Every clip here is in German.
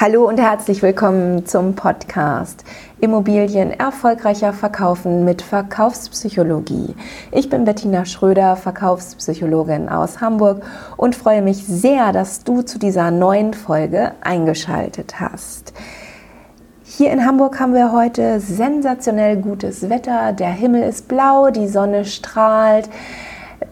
Hallo und herzlich willkommen zum Podcast Immobilien erfolgreicher verkaufen mit Verkaufspsychologie. Ich bin Bettina Schröder, Verkaufspsychologin aus Hamburg und freue mich sehr, dass du zu dieser neuen Folge eingeschaltet hast. Hier in Hamburg haben wir heute sensationell gutes Wetter. Der Himmel ist blau, die Sonne strahlt.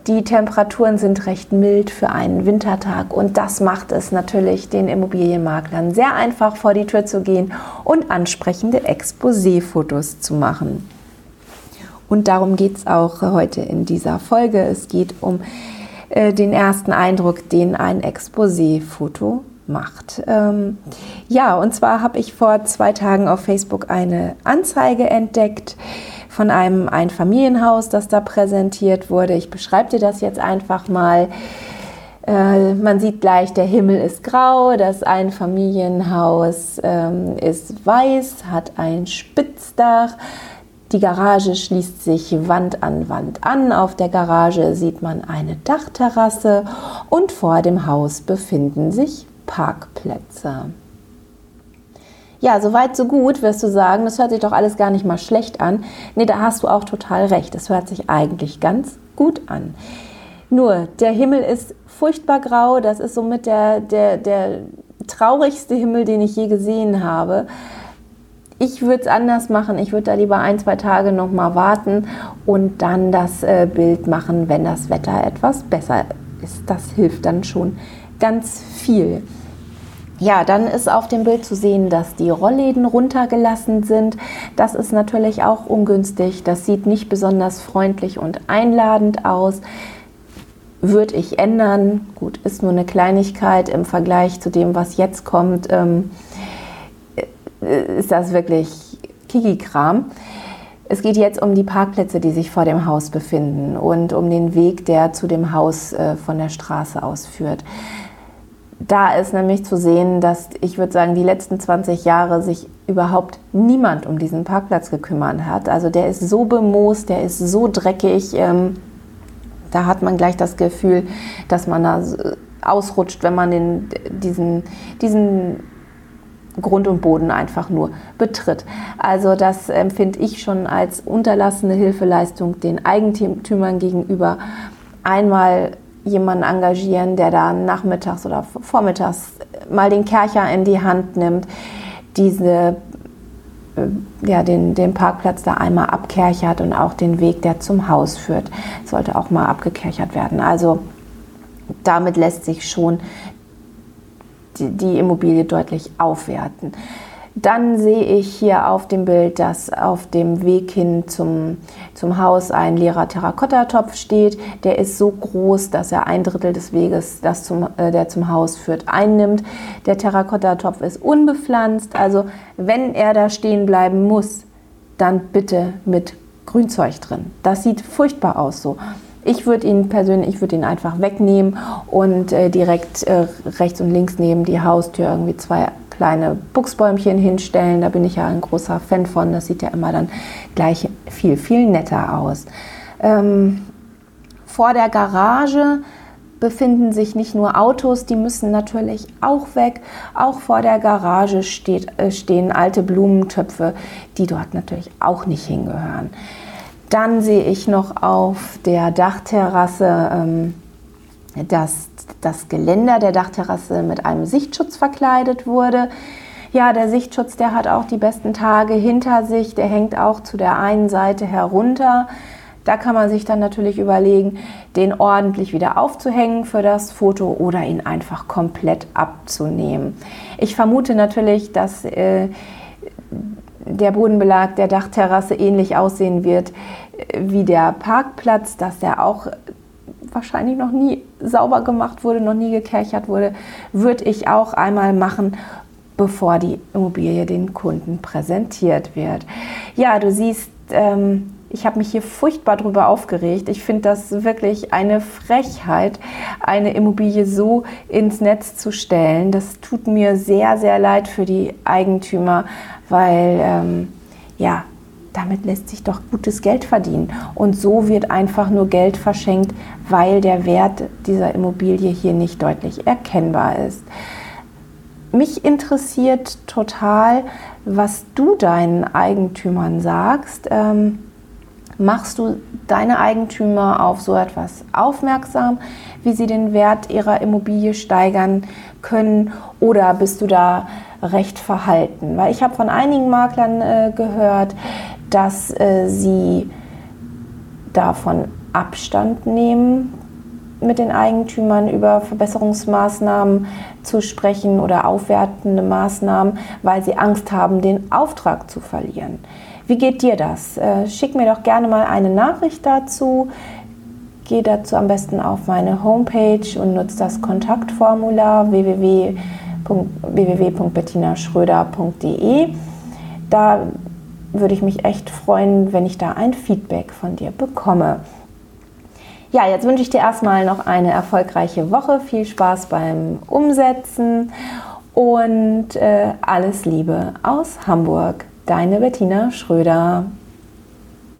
Die Temperaturen sind recht mild für einen Wintertag und das macht es natürlich den Immobilienmaklern sehr einfach vor die Tür zu gehen und ansprechende Exposé-Fotos zu machen. Und darum geht es auch heute in dieser Folge. Es geht um äh, den ersten Eindruck, den ein Exposé-Foto macht. Ähm, ja, und zwar habe ich vor zwei Tagen auf Facebook eine Anzeige entdeckt von einem Einfamilienhaus, das da präsentiert wurde. Ich beschreibe dir das jetzt einfach mal. Äh, man sieht gleich, der Himmel ist grau, das Einfamilienhaus ähm, ist weiß, hat ein Spitzdach. Die Garage schließt sich Wand an Wand an. Auf der Garage sieht man eine Dachterrasse und vor dem Haus befinden sich Parkplätze. Ja, soweit, so gut, wirst du sagen. Das hört sich doch alles gar nicht mal schlecht an. Nee, da hast du auch total recht. Das hört sich eigentlich ganz gut an. Nur, der Himmel ist furchtbar grau. Das ist somit der, der, der traurigste Himmel, den ich je gesehen habe. Ich würde es anders machen. Ich würde da lieber ein, zwei Tage noch mal warten und dann das äh, Bild machen, wenn das Wetter etwas besser ist. Das hilft dann schon ganz viel. Ja, dann ist auf dem Bild zu sehen, dass die Rollläden runtergelassen sind. Das ist natürlich auch ungünstig. Das sieht nicht besonders freundlich und einladend aus. Würde ich ändern. Gut, ist nur eine Kleinigkeit im Vergleich zu dem, was jetzt kommt. Ähm, äh, ist das wirklich Kiki-Kram. Es geht jetzt um die Parkplätze, die sich vor dem Haus befinden und um den Weg, der zu dem Haus äh, von der Straße aus führt da ist nämlich zu sehen, dass ich würde sagen, die letzten 20 Jahre sich überhaupt niemand um diesen Parkplatz gekümmert hat. Also der ist so bemoost, der ist so dreckig. Ähm, da hat man gleich das Gefühl, dass man da ausrutscht, wenn man den, diesen, diesen Grund und Boden einfach nur betritt. Also das empfinde ich schon als unterlassene Hilfeleistung den Eigentümern gegenüber. Einmal jemanden engagieren, der da nachmittags oder vormittags mal den Kercher in die Hand nimmt, diese, äh, ja, den, den Parkplatz da einmal abkerchert und auch den Weg, der zum Haus führt, sollte auch mal abgekerchert werden. Also damit lässt sich schon die, die Immobilie deutlich aufwerten. Dann sehe ich hier auf dem Bild, dass auf dem Weg hin zum, zum Haus ein leerer Terrakottatopf steht. Der ist so groß, dass er ein Drittel des Weges, das zum, äh, der zum Haus führt, einnimmt. Der Terrakottatopf ist unbepflanzt. Also wenn er da stehen bleiben muss, dann bitte mit Grünzeug drin. Das sieht furchtbar aus so. Ich würde ihn persönlich, ich würde ihn einfach wegnehmen und äh, direkt äh, rechts und links neben die Haustür irgendwie zwei kleine Buchsbäumchen hinstellen. Da bin ich ja ein großer Fan von. Das sieht ja immer dann gleich viel, viel netter aus. Ähm, vor der Garage befinden sich nicht nur Autos, die müssen natürlich auch weg. Auch vor der Garage steht, äh, stehen alte Blumentöpfe, die dort natürlich auch nicht hingehören. Dann sehe ich noch auf der Dachterrasse ähm, dass das Geländer der Dachterrasse mit einem Sichtschutz verkleidet wurde. Ja, der Sichtschutz, der hat auch die besten Tage hinter sich. Der hängt auch zu der einen Seite herunter. Da kann man sich dann natürlich überlegen, den ordentlich wieder aufzuhängen für das Foto oder ihn einfach komplett abzunehmen. Ich vermute natürlich, dass äh, der Bodenbelag der Dachterrasse ähnlich aussehen wird äh, wie der Parkplatz, dass der auch wahrscheinlich noch nie sauber gemacht wurde, noch nie gekerchert wurde, würde ich auch einmal machen, bevor die Immobilie den Kunden präsentiert wird. Ja, du siehst, ähm, ich habe mich hier furchtbar drüber aufgeregt. Ich finde das wirklich eine Frechheit, eine Immobilie so ins Netz zu stellen. Das tut mir sehr, sehr leid für die Eigentümer, weil ähm, ja, damit lässt sich doch gutes Geld verdienen. Und so wird einfach nur Geld verschenkt, weil der Wert dieser Immobilie hier nicht deutlich erkennbar ist. mich interessiert total, was du deinen Eigentümern sagst. Ähm, machst du deine Eigentümer auf so etwas aufmerksam, wie sie den Wert ihrer Immobilie steigern können? Oder bist du da recht verhalten? Weil ich habe von einigen Maklern äh, gehört, dass äh, sie davon Abstand nehmen, mit den Eigentümern über Verbesserungsmaßnahmen zu sprechen oder aufwertende Maßnahmen, weil sie Angst haben, den Auftrag zu verlieren. Wie geht dir das? Äh, schick mir doch gerne mal eine Nachricht dazu. Geh dazu am besten auf meine Homepage und nutze das Kontaktformular www.bettinaschröder.de. Da würde ich mich echt freuen, wenn ich da ein Feedback von dir bekomme. Ja, jetzt wünsche ich dir erstmal noch eine erfolgreiche Woche. Viel Spaß beim Umsetzen und äh, alles Liebe aus Hamburg. Deine Bettina Schröder.